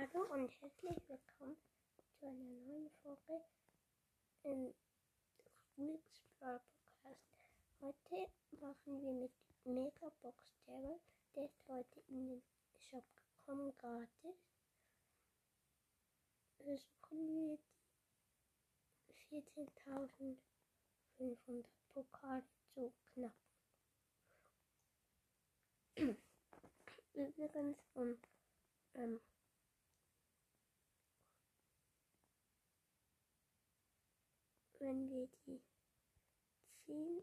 Hallo und herzlich willkommen zu einer neuen Folge im Weeks Brawl Podcast. Heute machen wir mit Megabox Terror. Der ist heute in den Shop gekommen, gratis. Versuchen wir die 14.500 Pokale zu knacken. Übrigens, um ähm, wenn wir die 10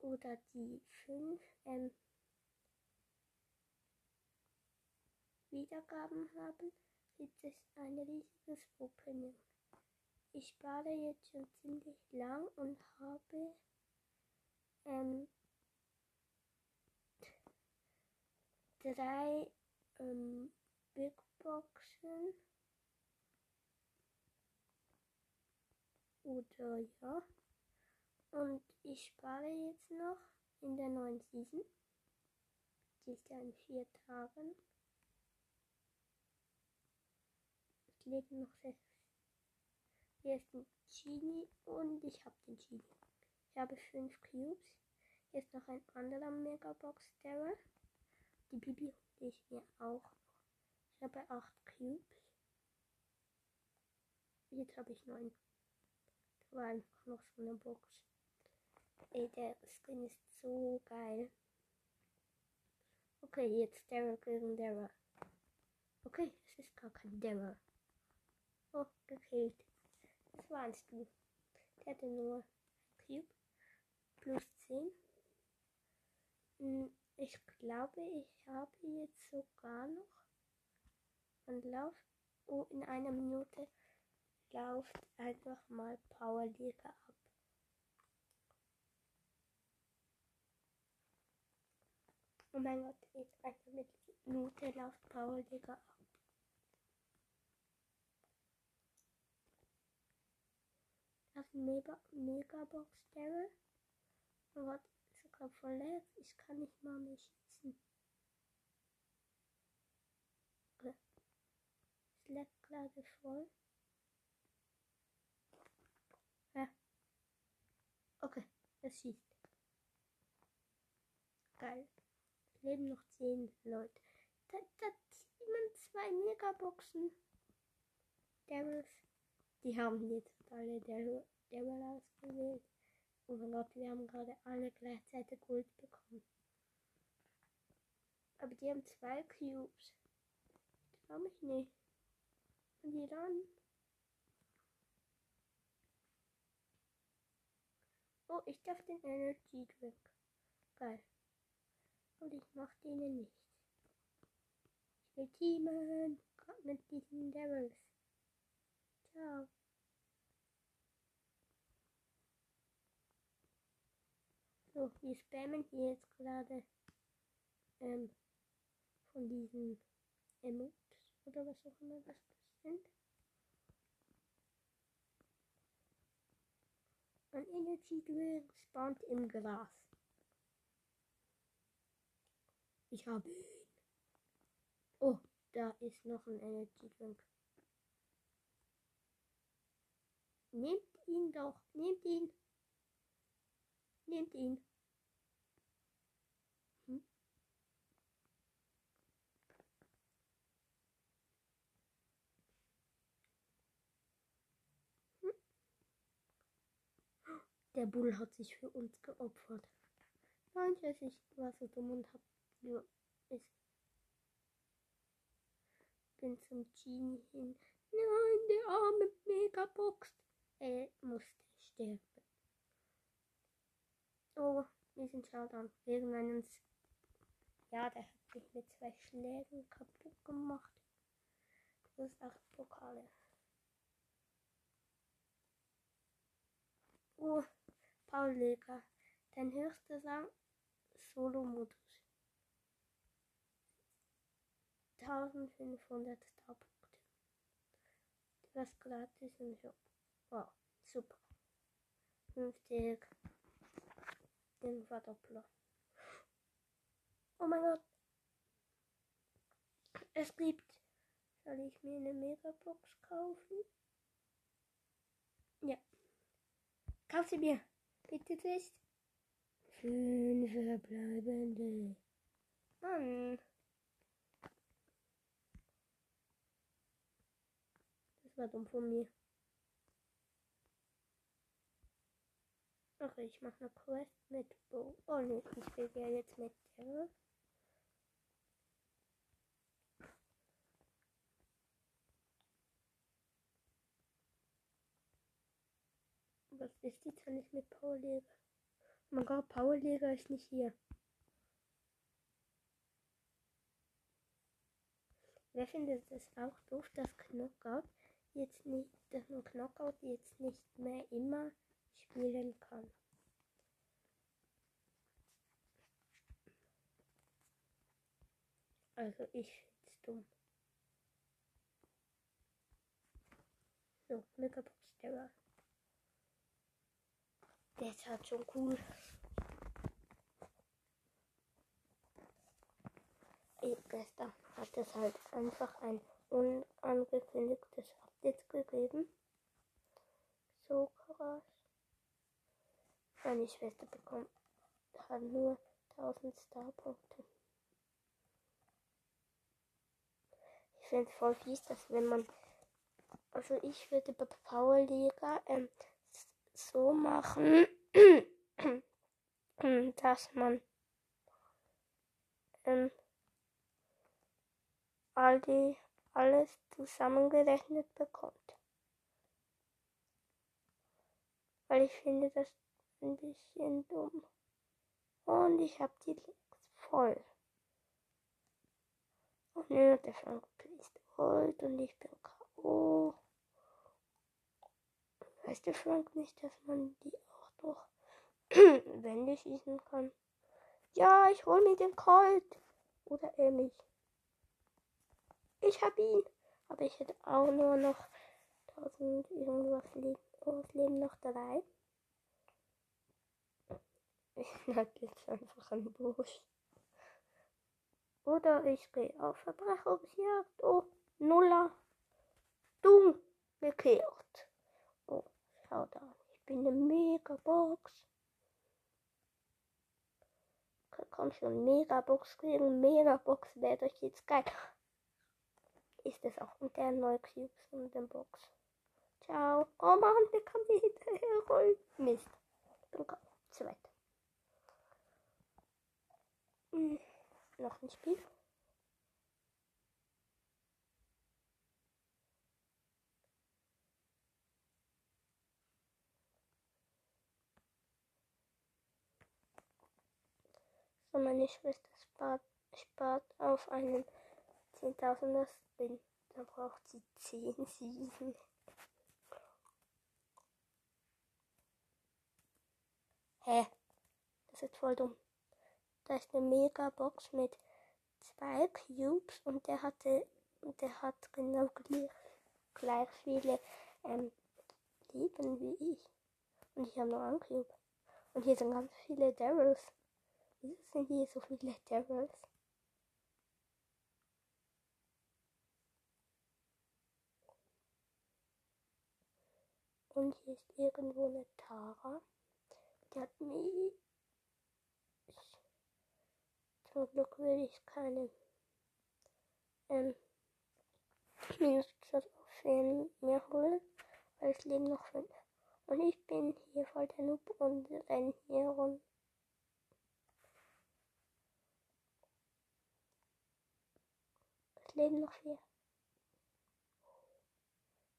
oder die 5 ähm, Wiedergaben haben, gibt es ein riesiges Opening. Ich spare jetzt schon ziemlich lang und habe ähm, drei ähm, Big Boxen oder ja. Und ich spare jetzt noch in der neuen Season. Die ist ja in vier Tagen. Es leben noch sechs. Hier ist ein Genie und ich habe den Genie. Ich habe fünf Cubes. Hier ist noch ein anderer Megabox Terror. Die Bibi hole ich mir auch. Ich habe acht Cubes. Jetzt habe ich neun. War einfach noch so eine Box. Ey, der Skin ist so geil. Okay, jetzt Daryl gegen Daryl. Okay, es ist gar kein Daryl. Oh, gekillt. Das warst du. Der hatte nur Cube. Plus 10. Ich glaube, ich habe jetzt sogar noch und lauf oh, in einer Minute lauft einfach mal Powerliga ab. Oh mein Gott, jetzt einfach mit Minute läuft Powerliga ab. Das Mega Megabox Daryl. Oh Gott, sogar voll leer. Ich kann nicht mal mehr schießen. Es leckt gerade voll. Ja. Okay, es schießt. Geil. Leben noch 10 Leute. Da, da ziehen zwei Megaboxen. Daryls. Die haben jetzt alle Daryl ausgewählt. Oh mein Gott, wir haben gerade alle gleichzeitig Gold bekommen. Aber die haben zwei Cubes. Ich glaube ich nicht. Und die dann. Oh, ich darf den Energy Drink. Geil. Und ich mach denen nicht. Ich will teamen. Mit diesen Devils. Ciao. So, wir spammen hier jetzt gerade ähm, von diesen Emotes oder was auch immer das sind. Ein Energy Drink spawnt im Gras. Ich habe ihn. Oh, da ist noch ein Energy Drink. Nehmt ihn doch, nehmt ihn. Nehmt ihn. Der Bull hat sich für uns geopfert. Nein, ich war so dumm und hab nur es bin zum Genie hin. Nein, der arme Megabox. Er musste sterben. Oh, wir sind Showdown. Irgendeinen. Ja, der hat sich mit zwei Schlägen kaputt gemacht. Das ist acht Pokale. Oh, Paul Leger. Dein höchster Rang Solo-Modus. 1500 Starpunkte. Das gratis im Shop. Wow, super. 50 den Verdoppler. Oh mein Gott. Es gibt. Soll ich mir eine Megabox kaufen? Ja. Kauf sie mir. Bitte nicht. Fünf verbleibende. Mann. Das war dumm von mir. Ach, ich mache eine Quest mit Bo. Oh ne, ich will ja jetzt mit der. Was ist jetzt, wenn ich Powerleger? Oh mein Gott, Powerleger ist nicht hier. Wer findet es auch doof, dass Knockout jetzt nicht, dass man Knockout jetzt nicht mehr immer spielen kann? Also ich find's dumm. So, Megabox Terror. Der ist halt schon cool. Gestern hat es halt einfach ein unangekündigtes Update gegeben. So krass. Meine Schwester bekommt hat nur 1000 Starpunkte. Ich finde es voll fies, dass wenn man. Also ich würde bei Powerliga ähm, so machen, dass man ähm, all die, alles zusammengerechnet bekommt. Weil ich finde das ein bisschen dumm. Und ich habe die Links voll. Und nö, der Frank ist alt und ich bin K.O. Weiß der Frank nicht, dass man die auch durch Wände schießen kann? Ja, ich hol mir den Colt. Oder er mich. Ich hab ihn. Aber ich hätte auch nur noch 1000 irgendwas Leben, Leben noch dabei. Ich lag jetzt einfach ein Busch. Oder ich gehe auf Verbrechungsjagd. Oh, Nuller. Du gekehrt. Oh, schau da. Ich bin eine Megabox. Komm schon, Megabox kriegen. Megabox wäre doch jetzt geil. Ist es auch. Und der neue Cubes und den Box. Ciao. Oh Mann, der kann mir hinterher rollen. Mist. Ich bin zweit. Hm, noch ein Spiel. So, meine Schwester spart, spart auf einen 10.000er Spin. Da braucht sie 10 Siegen. Hä? Das ist voll dumm. Da ist eine Mega-Box mit zwei Cubes und der hatte, der hat genau gleich, gleich viele ähm, Leben wie ich. Und ich habe nur einen Cube. Und hier sind ganz viele Daryls. Wieso sind hier so viele Daryls? Und hier ist irgendwo eine Tara. Die hat mich. Zum Glück will ich keine ähm, Minus-Trophäen mehr holen, weil es leben noch fünf. Und ich bin hier voll der Noob und renne hier rum. Leben noch vier.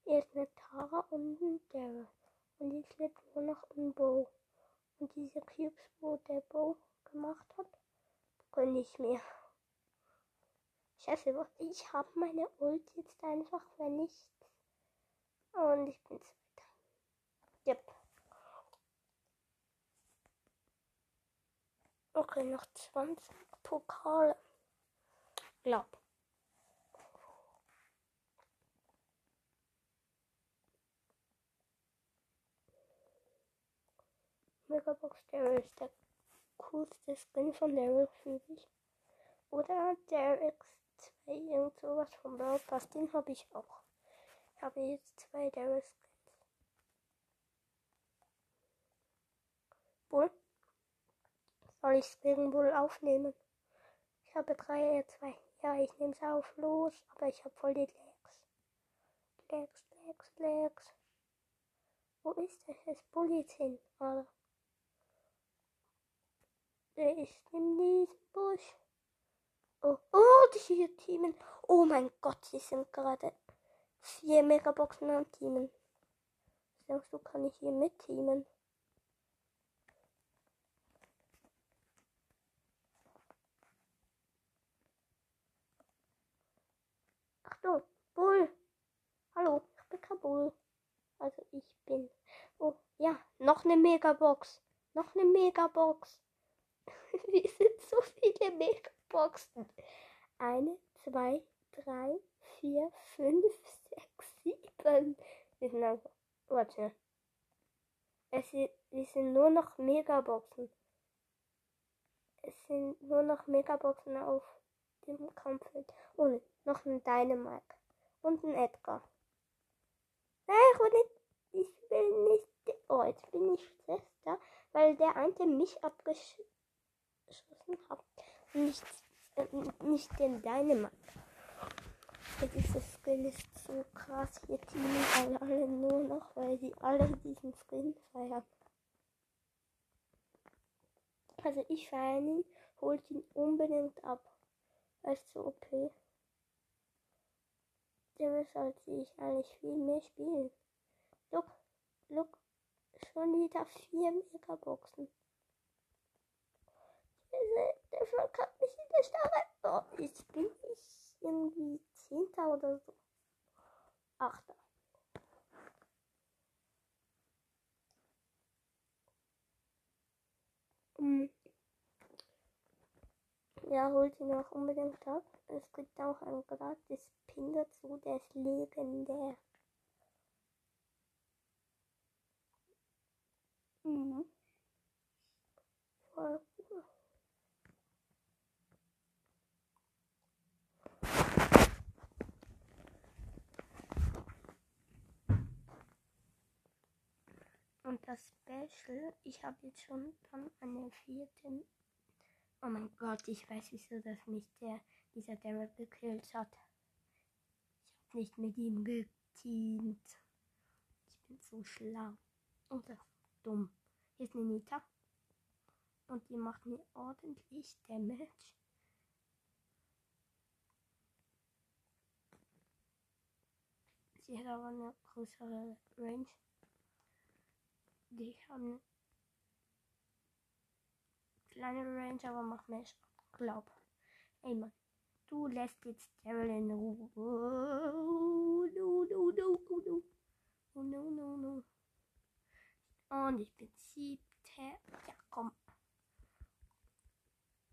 Hier ist eine Tara und ein Daryl. Und jetzt lebt nur noch ein Bo. Und diese Cubes, wo der Bo gemacht hat, können nicht mehr. Scheiße, ich habe meine Ult jetzt einfach vernichtet. Und ich bin zweiter. Yep. Okay, noch 20 Pokale. Glaub. Megabox Daryl ist der coolste Skin von Daryl, finde ich. Oder der X zwei irgend sowas vom Brawl Pass. Den habe ich auch. Ich habe jetzt zwei Daryl Skins. Bull? Soll ich Spring Bull aufnehmen? Ich habe drei, äh, zwei. Ja, ich nehme es auf. Los. Aber ich habe voll die Lags. Lags, Lags, Lags. Wo ist? Das Bull jetzt hin, oder? Ist in diesem Busch. Oh, oh, die hier teamen. Oh mein Gott, die sind gerade vier Megaboxen am Teamen. Denkst du, kann ich hier mit teamen? Achtung, Bull. Hallo, ich bin Kabul. Also ich bin. Oh, ja, noch eine Megabox. Noch eine Megabox. Wir sind so viele Megaboxen. Eine, zwei, drei, vier, fünf, sechs, sieben. Wir sind also. Warte. Es sind, wir sind nur noch Megaboxen. Es sind nur noch Megaboxen auf dem Kampffeld. Und noch ein Dynamite. Und ein Edgar. Nein, ich will nicht. Ich will nicht. Oh, jetzt bin ich Schwester, weil der eine mich abgeschossen hat. Nicht, äh, nicht den Dynamite. Diese Skin ist so krass. Hier teamen alle, alle nur noch, weil sie alle diesen Skin feiern. Also ich feiere ihn, holt ihn unbedingt ab. Weißt du, okay. Der sollte ich eigentlich viel mehr spielen. Look, look, schon wieder vier Megaboxen. Der verkackt mich in der Starre. Oh, jetzt bin ich irgendwie Zehnter oder so. Achter. Hm. Ja, holt ihn auch unbedingt ab. Es gibt auch ein gratis Pin dazu, der ist legendär. Mhm. Voll cool. Und das Special, ich habe jetzt schon dann eine vierte. Oh mein Gott, ich weiß wieso, dass mich der, dieser Daryl gekillt hat. Ich habe nicht mit ihm geteamt. Ich bin so schlau. Oder dumm. Hier ist eine Nita. Und die macht mir ordentlich Damage. Sie hat aber eine größere Range. Die haben kleine Range, aber macht mehr Schaden. Glaub. Ey Mann, du lässt jetzt Daryl in Ruhe. Oh, no, no, no, no. Oh, no, no, no. Und ich bin siebter. Ja, komm.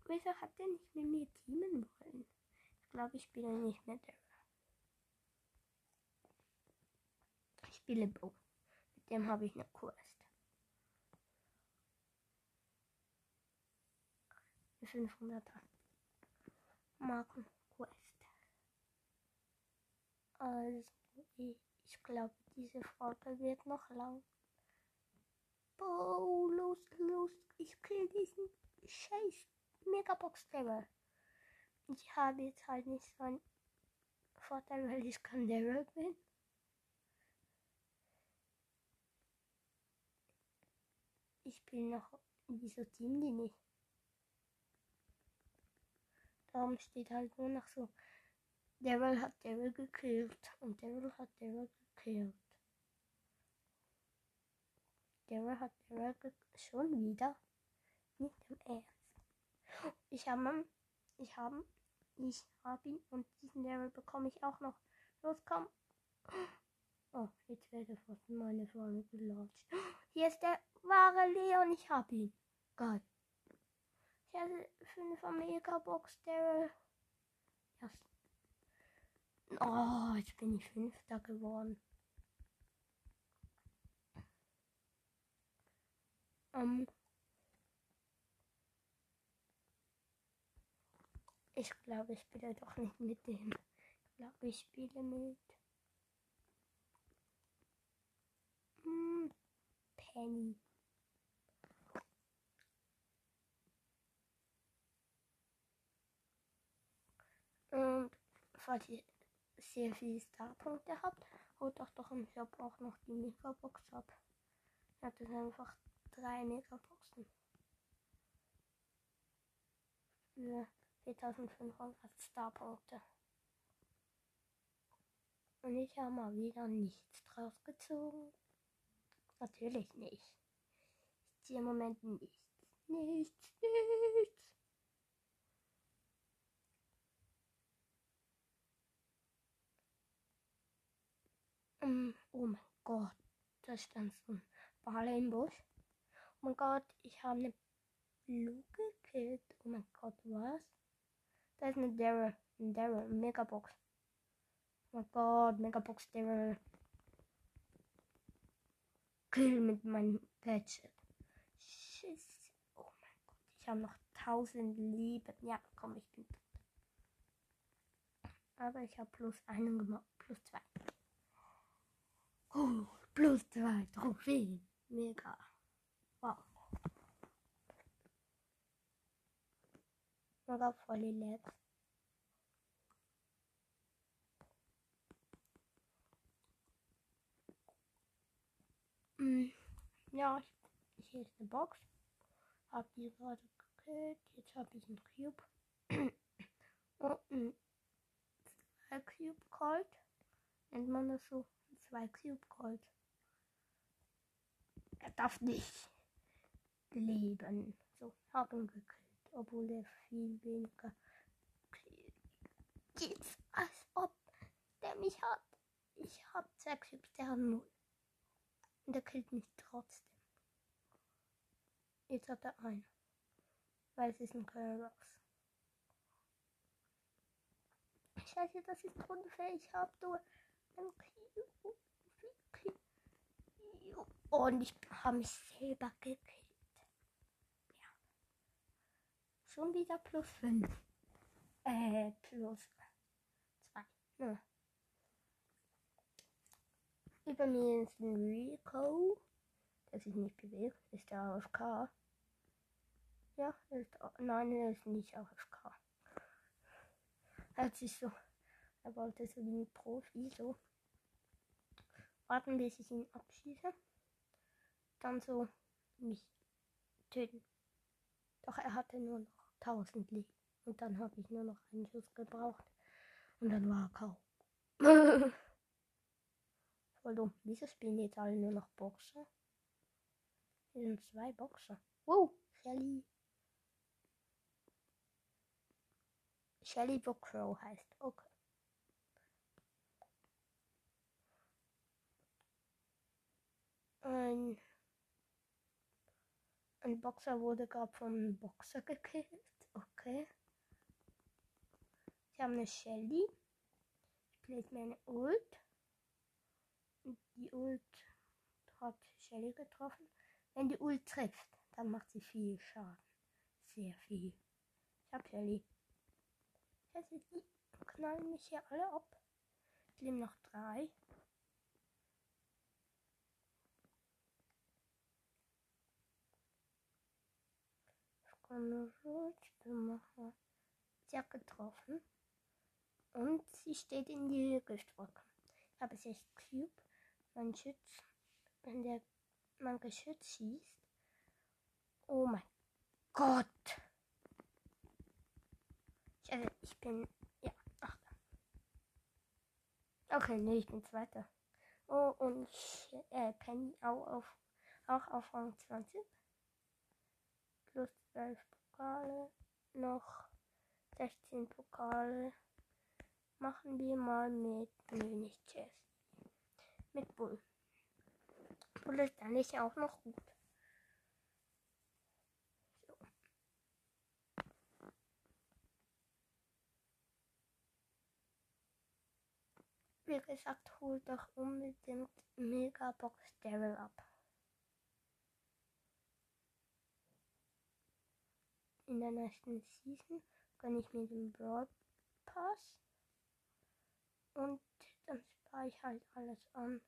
Wieso hat der nicht mit mir teamen wollen? Ich glaube, ich spiele nicht mehr Daryl. Ich spiele Bo. Mit dem habe ich eine Quest. 500er Marken Quest. Also, ich glaube, diese Folge wird noch lang. Oh, los, los, ich kriege diesen scheiß Megabox Level. Ich habe jetzt halt nicht so einen Vorteil, weil ich Kandera bin. Ich bin noch in dieser Team, die nicht. Darum steht halt nur noch so. Daryl hat Daryl gekillt und Daryl hat Daryl gekillt. Daryl hat Daryl gekillt. Schon wieder? Nicht im Ernst. Ich habe ich habe ich habe ihn und diesen Daryl bekomme ich auch noch. Los, komm. Oh, jetzt werde fast meine Freunde gelatscht. Hier ist der wahre Leon, ich habe ihn. Geil. Hatte 5 Megabox Daryl. Ja. Oh, jetzt bin ich Fünfter geworden. Ähm. Ich glaube, ich spiele doch nicht mit dem. Ich glaube, ich spiele mit. Hm, Penny. Und falls ihr sehr viele Starpunkte habt, holt doch doch im Shop auch noch die Megabox ab. Ja, das sind einfach drei Megaboxen. Für 4500 Starpunkte. Und ich habe mal wieder nichts draus gezogen. Natürlich nicht. Ich ziehe im Moment nichts. Nichts, nichts. Oh mein Gott. Da stand so ein Bale im Busch. Oh mein Gott, ich habe eine Blue gekillt. Oh mein Gott, was? Da ist eine Daryl. Ein Daryl. Megabox. Oh mein Gott, Megabox Daryl. Kill mit meinem Gadget. Schiss. Oh mein Gott, ich habe noch tausend Leben. Ja, komm, ich bin tot. Aber ich habe plus einen gemacht. Plus zwei. Oh, plus zwei Trophäen. Mega. Wow. Mega voll relaxed. Mm, ja, ich, hier ist eine Box. Hab die gerade gekillt. Jetzt habe ich einen Cube. Und ein Cube Gold. Nennt man das so? Zwei Cube Gold. Er darf nicht leben. So, hab ihn gekillt. Obwohl er viel weniger. Jetzt, als ob der mich hat. Ich hab zwei Cubes, der hat null. Und er killt mich trotzdem. Jetzt hat er einen. Weil es ist ein Curls. Scheiße, das ist unfair. Ich habe nur. Und ich habe mich selber gekillt. Ja. Schon wieder plus 5. Äh, plus 2. Ja. Über mir ist ein Rico, der sich nicht bewegt. Ist der AFK? Ja, ist, nein, er ist nicht AFK. Hat sich so, er wollte so wie ein Profi so warten, bis ich ihn abschieße. Dann so mich töten. Doch er hatte nur noch 1000 Leben. Und dann habe ich nur noch einen Schuss gebraucht. Und dann war er kaum. Voll dumm. Wieso spielen jetzt alle nur noch Boxer? Hier sind zwei Boxer. Wow, Shelly. Shelly Bookrow heißt. Okay. Ein, ein Boxer wurde gerade vom Boxer gekillt. Okay. Ich habe eine Shelly. Ich bläse meine Ult. Und die Ult hat Shelly getroffen. Wenn die Ult trifft, dann macht sie viel Schaden. Sehr viel. Ich habe Shelly. Scheiße, die knallen mich hier alle ab. Ich nehme noch drei. Machen. Sie hat getroffen. Und sie steht in die Giftwolke. Ich habe sechs Cube. Mein Schütz, wenn der mein Geschütz schießt. Oh mein Gott. Ich, also, ich bin. Ja, achter. Okay, nee, ich bin zweiter. Oh, und ich, äh, Penny auch auf, auch auf Rang 20. Plus 12 Pokale. Noch 16 Pokale. Machen wir mal mit. Nee, nicht Chess. Mit Bull. Bull ist eigentlich auch noch gut. Wie gesagt, hol doch unbedingt Megabox Daryl ab. In der nächsten Season gönne ich mir den Broad Pass. Und dann spare ich halt alles an.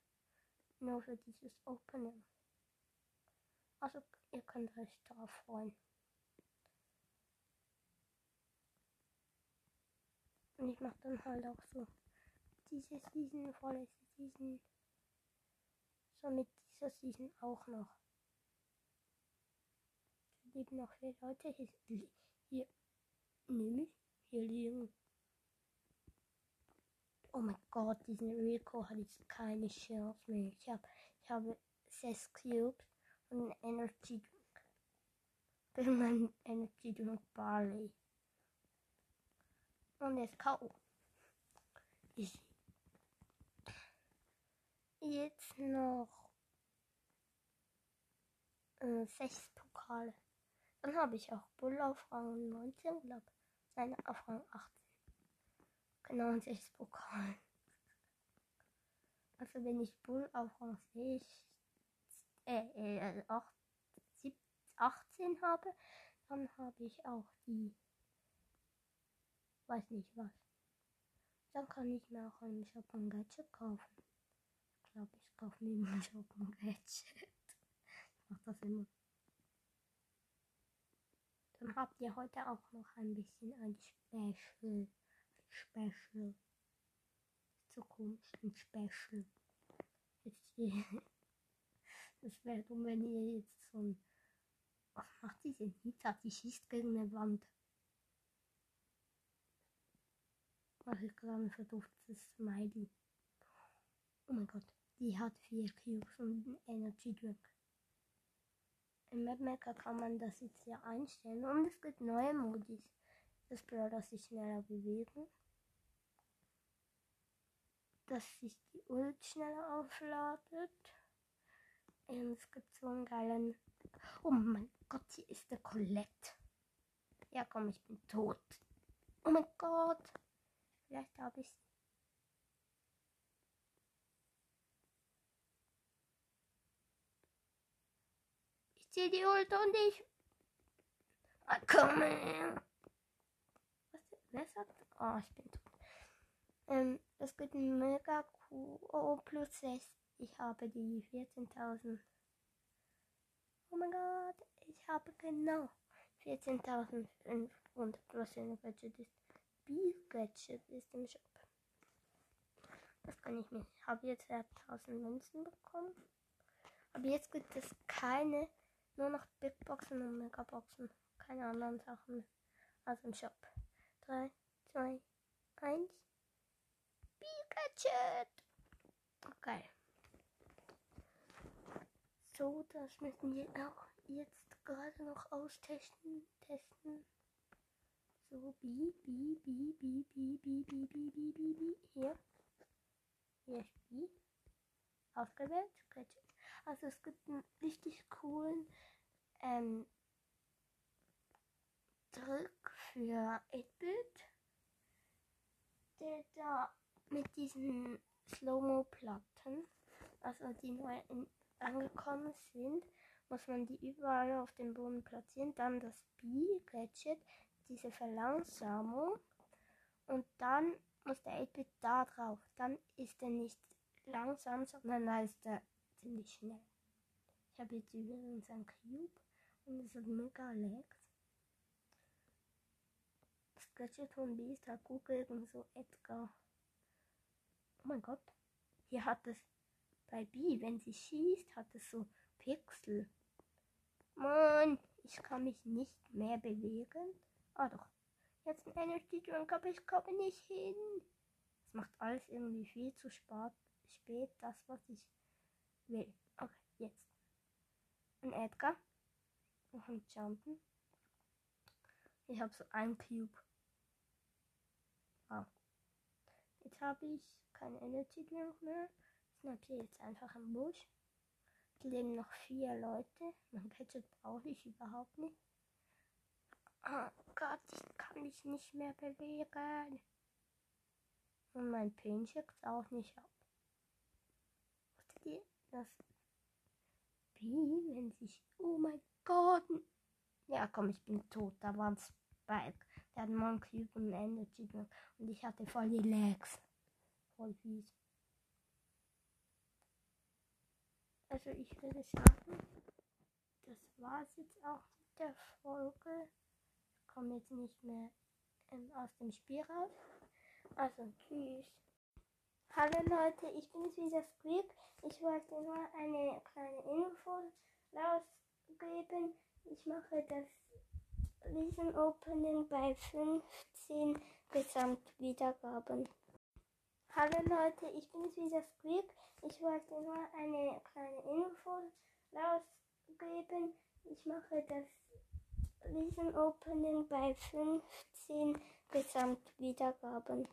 Nur für dieses Opening. Also ihr könnt euch darauf freuen. Und ich mache dann halt auch so diese Season, vorletzte Season. So mit dieser Season auch noch. Leben noch viele Leute hier. Hier. Nämlich hier liegen. Oh mein Gott, diesen Rico hat jetzt keine Chance mehr. Ich, hab, ich habe sechs Cubes und ein Energy Drink. Ist mein Energy Drink Barley. Und jetzt K.O. Easy. Jetzt noch äh, sechs Pokale. Dann habe ich auch Bull auf Rang 19, glaube Seine auf Rang 18. Genau, sechs Pokale. Also wenn ich Bull auf Rang 6, äh, äh, 8, 7, 18 habe, dann habe ich auch die weiß nicht was. Dann kann ich mir auch einen Shop und Gadget kaufen. Ich glaube, ich kaufe mir einen Shop und Gadget. Ich mache das immer. Dann habt ihr heute auch noch ein bisschen ein Special. Ein Special. So komisch, ein Special. Das wäre dumm, wenn ihr jetzt so ein. Was macht diese Nita? Die schießt gegen eine Wand. mache ich gerade ein verduftete Smiley. Oh mein Gott, die hat vier Cubes und einen Energy Drink. Im Mapmaker kann man das jetzt ja einstellen und es gibt neue Modis. Das Brawler sich schneller bewegen. Dass sich die Ult schneller aufladet. Und es gibt so einen geilen. Oh mein Gott, hier ist der Colette. Ja komm, ich bin tot. Oh mein Gott. Vielleicht habe ich Ich ziehe die Ult und ich. Ah, komm her. Was? Sagt? Oh, ich bin tot. Ähm, es gibt ein mega cool. Oh, plus 6. Ich habe die 14.000. Oh mein Gott, ich habe genau 14.500 plus ein Budget ist. B-Gadget ist im Shop. Das kann ich nicht. Ich habe jetzt 1000 Münzen bekommen. Aber jetzt gibt es keine, nur noch Big Boxen und Megaboxen. Keine anderen Sachen mehr. Also im Shop. 3, 2, 1. B-Gadget! Okay. So, das müssen wir auch jetzt gerade noch austesten. Testen. So, B, B, B, B, B, B, B, B, B, B, B. Hier. Hier ist B. Ausgewählt. Also es gibt einen richtig coolen ähm, Trick für 8-Bit, der da mit diesen Slow-Mo-Platten, also die neu in, angekommen sind, muss man die überall auf dem Boden platzieren, dann das B-Gadget diese Verlangsamung und dann muss der 8-Bit da drauf. Dann ist er nicht langsam, sondern dann ist er ziemlich schnell. Ich habe jetzt übrigens ein Cube und es hat mega Lags. Das Gadget von B ist halt gut gegen so Edgar. Oh mein Gott. Hier hat es bei B, wenn sie schießt, hat es so Pixel. Mann, ich kann mich nicht mehr bewegen. Ah doch. Jetzt ein Energy Drink, aber ich komme nicht hin. Es macht alles irgendwie viel zu spät das, was ich will. Okay, jetzt. Ein Edgar. Noch ein Jumpen. Ich habe so ein Cube. Wow. Jetzt habe ich kein Energy Drink mehr. Snap hier jetzt einfach im Busch. Es leben noch vier Leute. Mein Gadget brauche ich überhaupt nicht. Oh Gott, ich kann mich nicht mehr bewegen. Und mein Pin schickt auch nicht ab. Wusstet ihr, dass Wie, wenn sich. Oh mein Gott. Ja, komm, ich bin tot. Da war ein Spike. Der hat einen Cube und einen Energy Drink. Und ich hatte voll die Lags. Voll fies. Also ich würde sagen, das war's jetzt auch mit der Folge. Ich komme jetzt nicht mehr ähm, aus dem Spiel raus. Also tschüss. Hallo Leute, ich bin jetzt wieder Squeak. Ich wollte nur eine kleine Info rausgeben. Ich mache das Riesen-Opening bei 15 Gesamtwiedergaben. Hallo Leute, ich bin jetzt wieder Squeak. Ich wollte nur eine kleine Info rausgeben. Ich mache das Riesen-Opening bei 15 Gesamtwiedergaben.